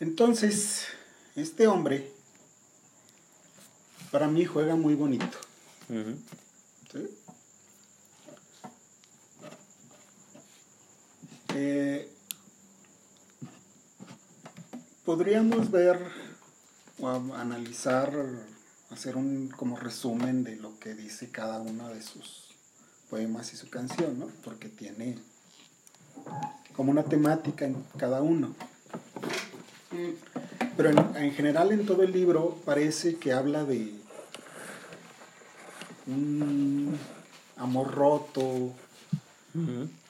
Entonces, este hombre, para mí juega muy bonito. ¿sí? Eh, podríamos ver o analizar, hacer un como resumen de lo que dice cada uno de sus poemas y su canción, ¿no? Porque tiene como una temática en cada uno. Pero en, general en todo el libro parece que habla de un amor roto,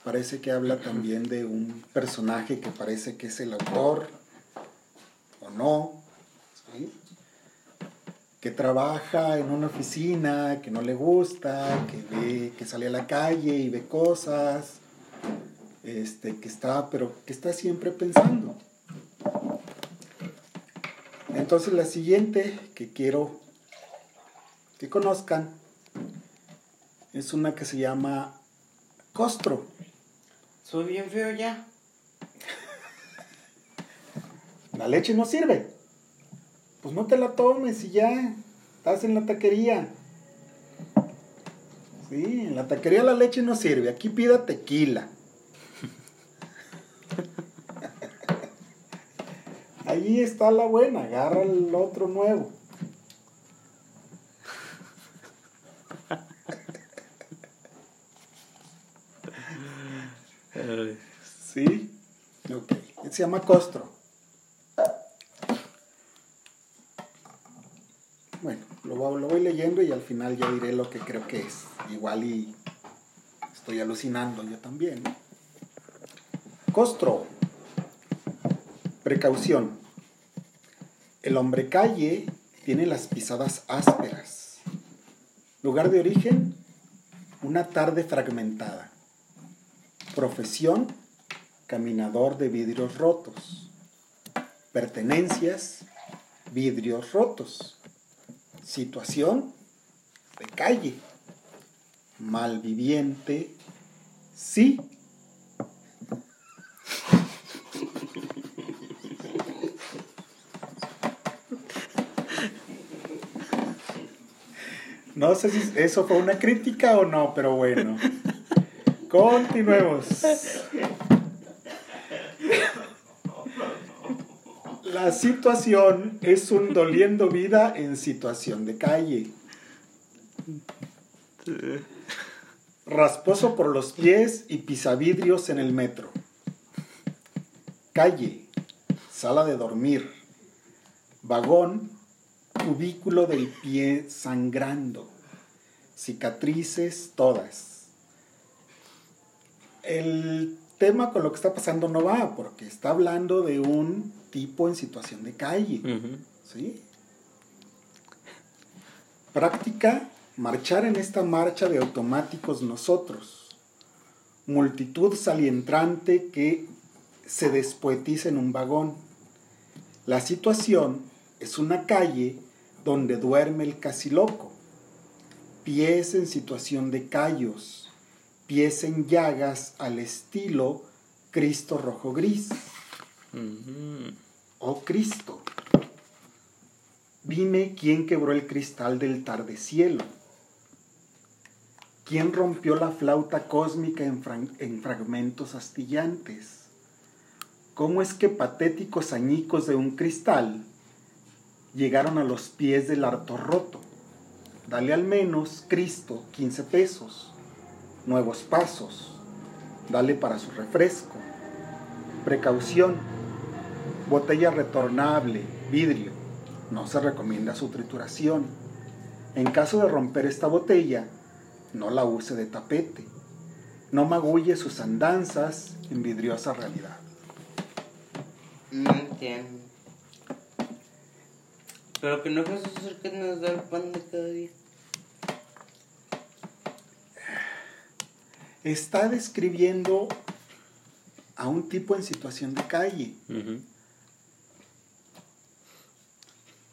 parece que habla también de un personaje que parece que es el autor o no, que trabaja en una oficina, que no le gusta, que ve, que sale a la calle y ve cosas, este, que está, pero que está siempre pensando. Entonces la siguiente que quiero que conozcan es una que se llama Costro. Soy bien feo ya. La leche no sirve. Pues no te la tomes y ya. Estás en la taquería. Sí, en la taquería la leche no sirve. Aquí pida tequila. Ahí está la buena, agarra el otro nuevo. ¿Sí? Ok. Se llama Costro. Bueno, lo, lo voy leyendo y al final ya diré lo que creo que es. Igual y estoy alucinando yo también. Costro. Precaución. El hombre calle tiene las pisadas ásperas. Lugar de origen, una tarde fragmentada. Profesión, caminador de vidrios rotos. Pertenencias, vidrios rotos. Situación, de calle. Malviviente, sí No sé si eso fue una crítica o no, pero bueno. Continuemos. La situación es un doliendo vida en situación de calle. Rasposo por los pies y pisavidrios en el metro. Calle, sala de dormir, vagón cubículo del pie sangrando, cicatrices todas. El tema con lo que está pasando no va, porque está hablando de un tipo en situación de calle. ¿sí? Práctica, marchar en esta marcha de automáticos nosotros. Multitud salientrante que se despoetiza en un vagón. La situación es una calle donde duerme el casi loco, pies en situación de callos, pies en llagas al estilo Cristo rojo gris. Oh Cristo, dime quién quebró el cristal del tarde cielo. ¿Quién rompió la flauta cósmica en, en, fragmentos astillantes? ¿Cómo es que patéticos añicos de un cristal llegaron a los pies del harto roto. Dale al menos, Cristo, 15 pesos. Nuevos pasos. Dale para su refresco. Precaución. Botella retornable, vidrio. No se recomienda su trituración. En caso de romper esta botella, no la use de tapete. No magulle sus andanzas en vidriosa realidad. No entiendo. Pero que no el que nos da el pan de cada día. Está describiendo a un tipo en situación de calle.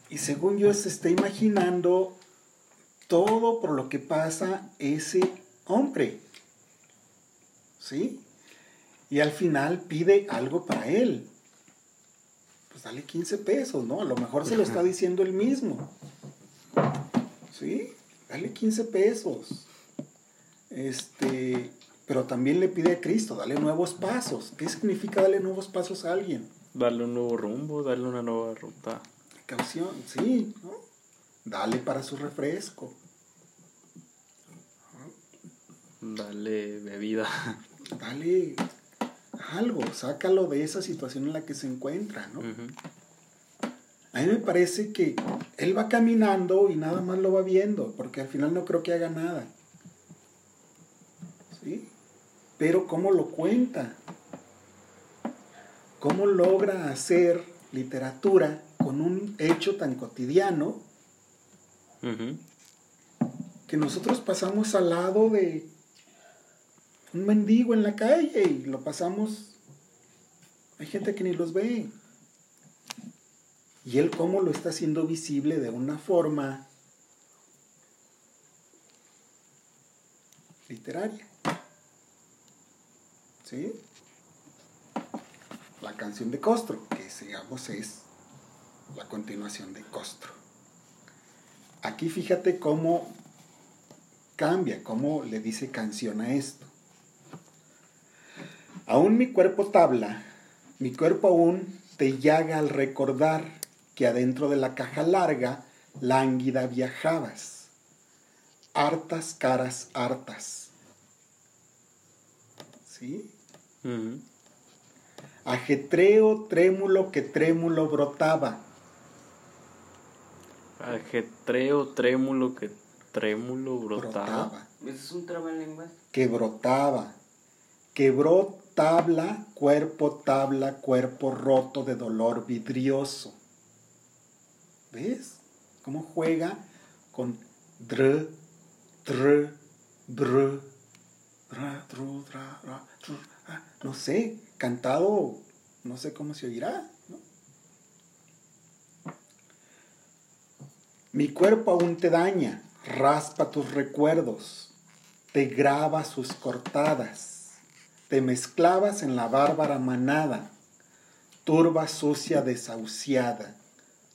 Y según yo se está imaginando todo por lo que pasa ese hombre. ¿Sí? Y al final pide algo para él. Pues dale 15 pesos, ¿no? A lo mejor se lo está diciendo él mismo. ¿Sí? Dale 15 pesos. Este, pero también le pide a Cristo, dale nuevos pasos. ¿Qué significa darle nuevos pasos a alguien? Darle un nuevo rumbo, darle una nueva ruta. Caución, sí, ¿no? Dale para su refresco. Dale bebida. Dale algo, sácalo de esa situación en la que se encuentra, ¿no? A mí me parece que él va caminando y nada más lo va viendo, porque al final no creo que haga nada. ¿Sí? Pero ¿cómo lo cuenta? ¿Cómo logra hacer literatura con un hecho tan cotidiano que nosotros pasamos al lado de un mendigo en la calle y lo pasamos. Hay gente que ni los ve. Y él cómo lo está haciendo visible de una forma literaria. ¿Sí? La canción de Costro, que digamos es la continuación de Costro. Aquí fíjate cómo cambia, cómo le dice canción a esto. Aún mi cuerpo tabla, mi cuerpo aún te llaga al recordar que adentro de la caja larga, lánguida viajabas. Hartas caras hartas. ¿Sí? Ujú. Ajetreo trémulo que trémulo brotaba. Ajetreo, trémulo, que trémulo brotaba. Brotaba. ¿Ese es un trabalenguas? que brotaba. Quebró tabla, cuerpo tabla, cuerpo roto de dolor vidrioso. ¿Ves? ¿Cómo juega con dr, tr, br, dra, tru, dra, ah, no sé, cantado, no sé cómo se oirá. ¿no? Mi cuerpo aún te daña, raspa tus recuerdos, te graba sus cortadas, te mezclabas en la bárbara manada, turba sucia desahuciada,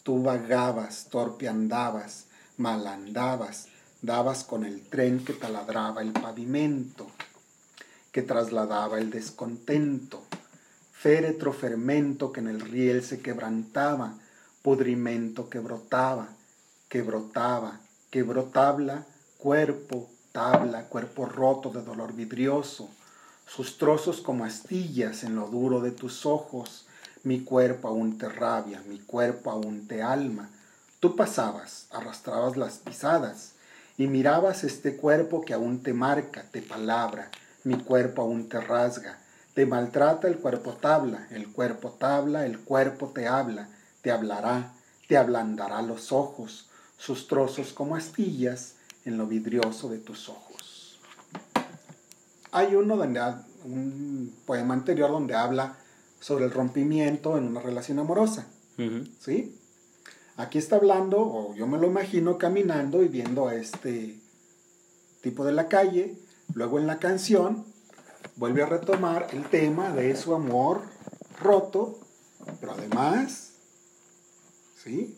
tú vagabas, torpe andabas, mal andabas, dabas con el tren que taladraba el pavimento, que trasladaba el descontento, féretro fermento que en el riel se quebrantaba, pudrimento que brotaba, que brotaba, que brotabla, cuerpo, tabla, cuerpo roto de dolor vidrioso, sus trozos como astillas en lo duro de tus ojos, mi cuerpo aún te rabia, mi cuerpo aún te alma. Tú pasabas, arrastrabas las pisadas, y mirabas este cuerpo que aún te marca, te palabra, mi cuerpo aún te rasga, te maltrata el cuerpo tabla, el cuerpo tabla, el cuerpo te habla, te hablará, te ablandará los ojos, sus trozos como astillas en lo vidrioso de tus ojos. Hay uno donde un poema anterior donde habla sobre el rompimiento en una relación amorosa. ¿sí? Aquí está hablando, o yo me lo imagino caminando y viendo a este tipo de la calle, luego en la canción vuelve a retomar el tema de su amor roto, pero además, ¿sí?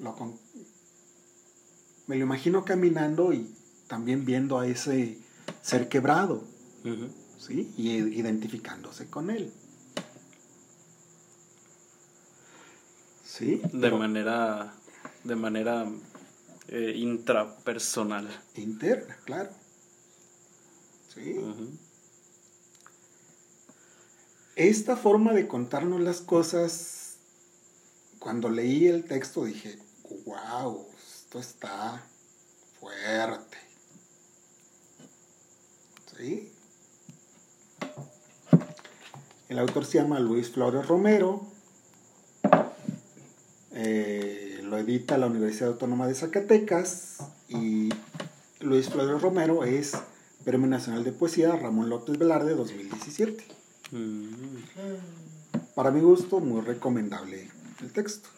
Lo con- me lo imagino caminando y también viendo a ese ser quebrado. ¿sí? Y identificándose con él. ¿Sí? De Pero manera, de manera eh, intrapersonal. interna, claro. ¿Sí? Esta forma de contarnos las cosas, cuando leí el texto dije, wow, esto está fuerte. ¿Sí? El autor se llama Luis Flores Romero, eh, lo edita la Universidad Autónoma de Zacatecas y Luis Flores Romero es Premio Nacional de Poesía Ramón López Velarde 2017. Mm. Para mi gusto, muy recomendable el texto.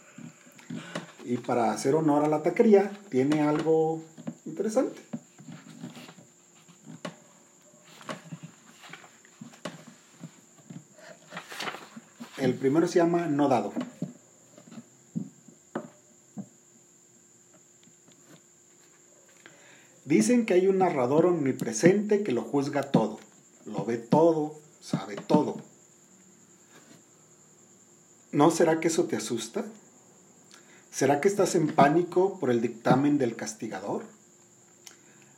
Y para hacer honor a la taquería, tiene algo interesante. El primero se llama no dado. Dicen que hay un narrador omnipresente que lo juzga todo, lo ve todo, sabe todo. ¿No será que eso te asusta? ¿Será que estás en pánico por el dictamen del castigador?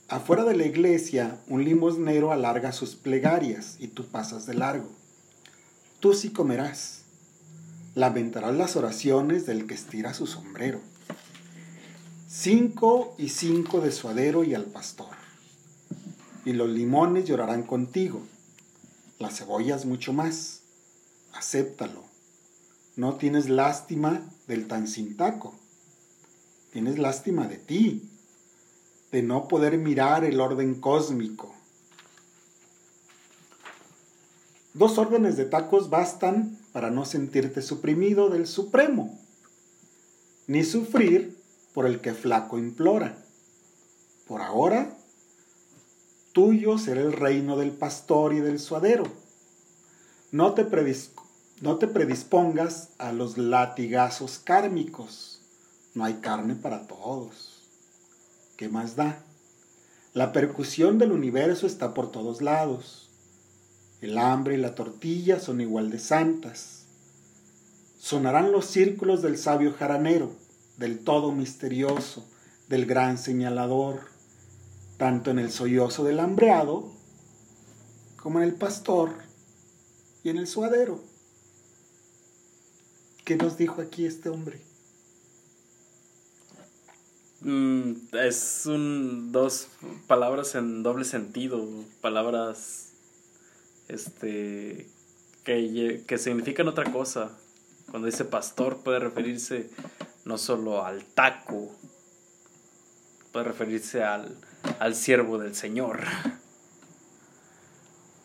Afuera de la iglesia, un limosnero alarga sus plegarias y tú pasas de largo. Tú sí comerás. Lamentarás las oraciones del que estira su sombrero. Cinco y cinco de suadero y al pastor. Y los limones llorarán contigo. Las cebollas mucho más. Acéptalo. No tienes lástima del tan sin taco. Tienes lástima de ti, de no poder mirar el orden cósmico. Dos órdenes de tacos bastan para no sentirte suprimido del Supremo, ni sufrir por el que flaco implora. Por ahora, tuyo será el reino del pastor y del suadero. No te, no te predispongas a los latigazos kármicos. No hay carne para todos. ¿Qué más da? La percusión del universo está por todos lados. El hambre y la tortilla son igual de santas. Sonarán los círculos del sabio jaranero, del todo misterioso, del gran señalador, tanto en el sollozo del hambreado como en el pastor y en el suadero. ¿Qué nos dijo aquí este hombre? Mm, es un dos palabras en doble sentido, palabras este que, que significan otra cosa. Cuando dice pastor puede referirse no solo al taco, puede referirse al, al siervo del Señor.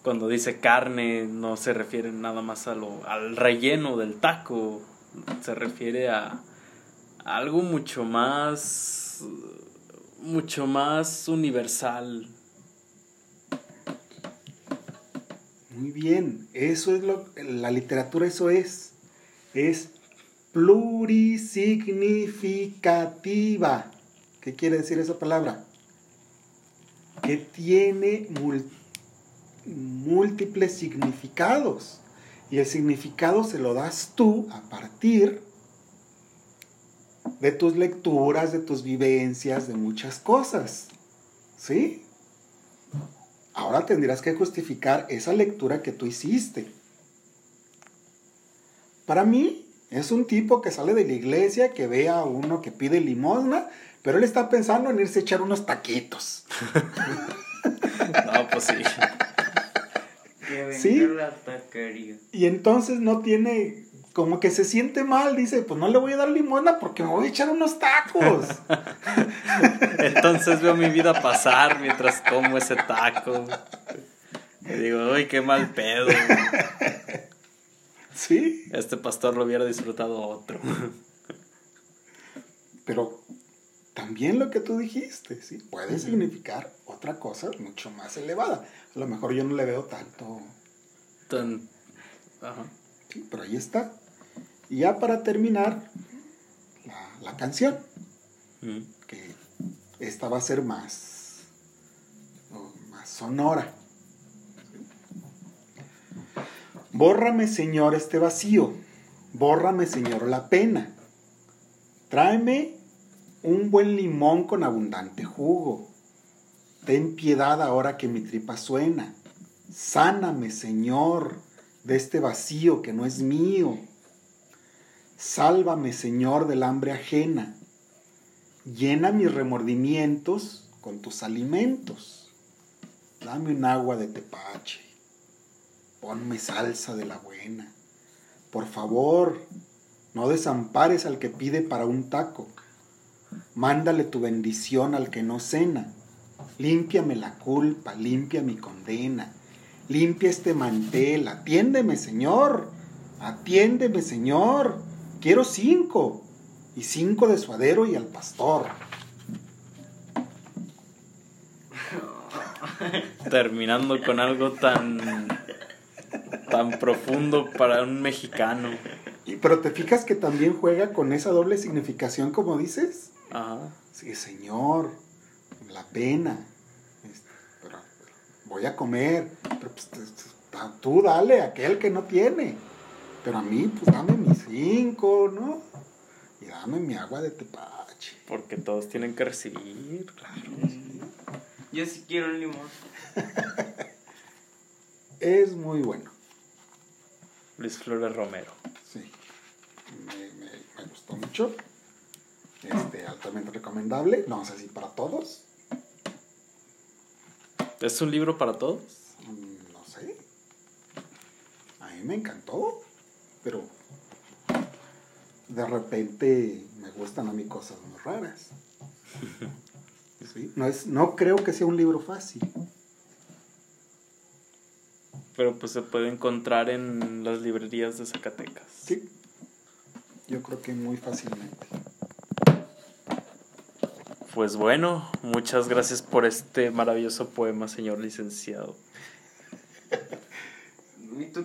Cuando dice carne no se refiere nada más a lo, al relleno del taco, se refiere a, a algo mucho más mucho más universal, Muy bien, eso es lo la literatura eso es. Es plurisignificativa. ¿Qué quiere decir esa palabra? Que tiene múltiples significados. Y el significado se lo das tú a partir de tus lecturas, de tus vivencias, de muchas cosas. ¿Sí? Ahora tendrás que justificar esa lectura que tú hiciste. Para mí, es un tipo que sale de la iglesia, que ve a uno que pide limosna, pero él está pensando en irse a echar unos taquitos. no, pues sí. ¿Sí? Y entonces no tiene como que se siente mal, dice, pues no le voy a dar limona porque me voy a echar unos tacos. Entonces veo mi vida pasar mientras como ese taco. Y digo, uy, qué mal pedo. Sí. Este pastor lo hubiera disfrutado otro. Pero también lo que tú dijiste, ¿sí? Puede significar otra cosa mucho más elevada. A lo mejor yo no le veo tanto. Tan... Ajá. Sí, pero ahí está. Y ya para terminar, la, canción, mm. que esta va a ser más, más sonora. Bórrame, Señor, este vacío. Bórrame, Señor, la pena. Tráeme un buen limón con abundante jugo. Ten piedad ahora que mi tripa suena. Sáname, Señor, de este vacío que no es mío. Sálvame, Señor, del hambre ajena. Llena mis remordimientos con tus alimentos. Dame un agua de tepache. Ponme salsa de la buena. Por favor, no desampares al que pide para un taco. Mándale tu bendición al que no cena. Límpiame la culpa, limpia mi condena. Limpia este mantel, atiéndeme, Señor. Atiéndeme, Señor. Quiero cinco. Y cinco de suadero y al pastor. Terminando con algo tan tan profundo para un mexicano. Y, pero te fijas que también juega con esa doble significación como dices. Ajá. Sí, señor, la pena. Pero voy a comer. Pero pues tú dale a aquel que no tiene. Pero a mí, pues dame mis cinco, ¿no? Y dame mi agua de tepache. Porque todos tienen que recibir, claro. Yo sí quiero un limón. Es muy bueno. Luis Flores Romero. Sí. Me, me- me gustó mucho. Este, altamente recomendable. No sé si para todos. ¿Es un libro para todos? Mm, No sé. A mí me encantó. Pero de repente me gustan a mí cosas muy raras. Sí, No, es, no creo que sea un libro fácil. Pero pues se puede encontrar en las librerías de Zacatecas. Sí. Yo creo que muy fácilmente. Pues bueno, muchas gracias por este maravilloso poema, señor licenciado.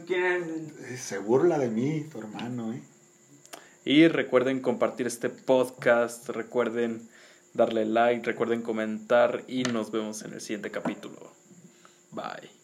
Eh, Se burla de mí, tu hermano, ¿eh? Y recuerden compartir este podcast, recuerden darle like, recuerden comentar y nos vemos en el siguiente capítulo. Bye.